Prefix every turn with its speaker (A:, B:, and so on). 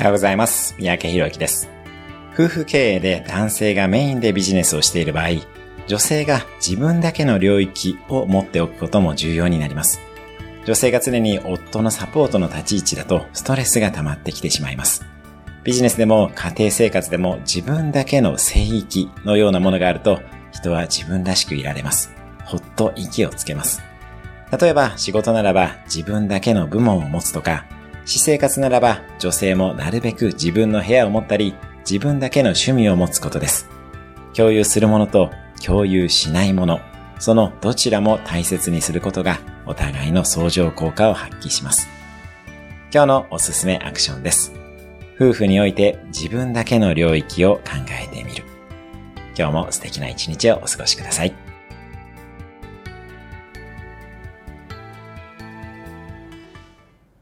A: はようございます。三宅博之です。夫婦経営で男性がメインでビジネスをしている場合、女性が自分だけの領域を持っておくことも重要になります。女性が常に夫のサポートの立ち位置だとストレスが溜まってきてしまいます。ビジネスでも家庭生活でも自分だけの聖域のようなものがあると人は自分らしくいられます。ほっと息をつけます。例えば仕事ならば自分だけの部門を持つとか、私生活ならば女性もなるべく自分の部屋を持ったり、自分だけの趣味を持つことです。共有するものと共有しないもの、そのどちらも大切にすることがお互いの相乗効果を発揮します。今日のおすすめアクションです。夫婦において自分だけの領域を考えてみる。今日も素敵な一日をお過ごしください。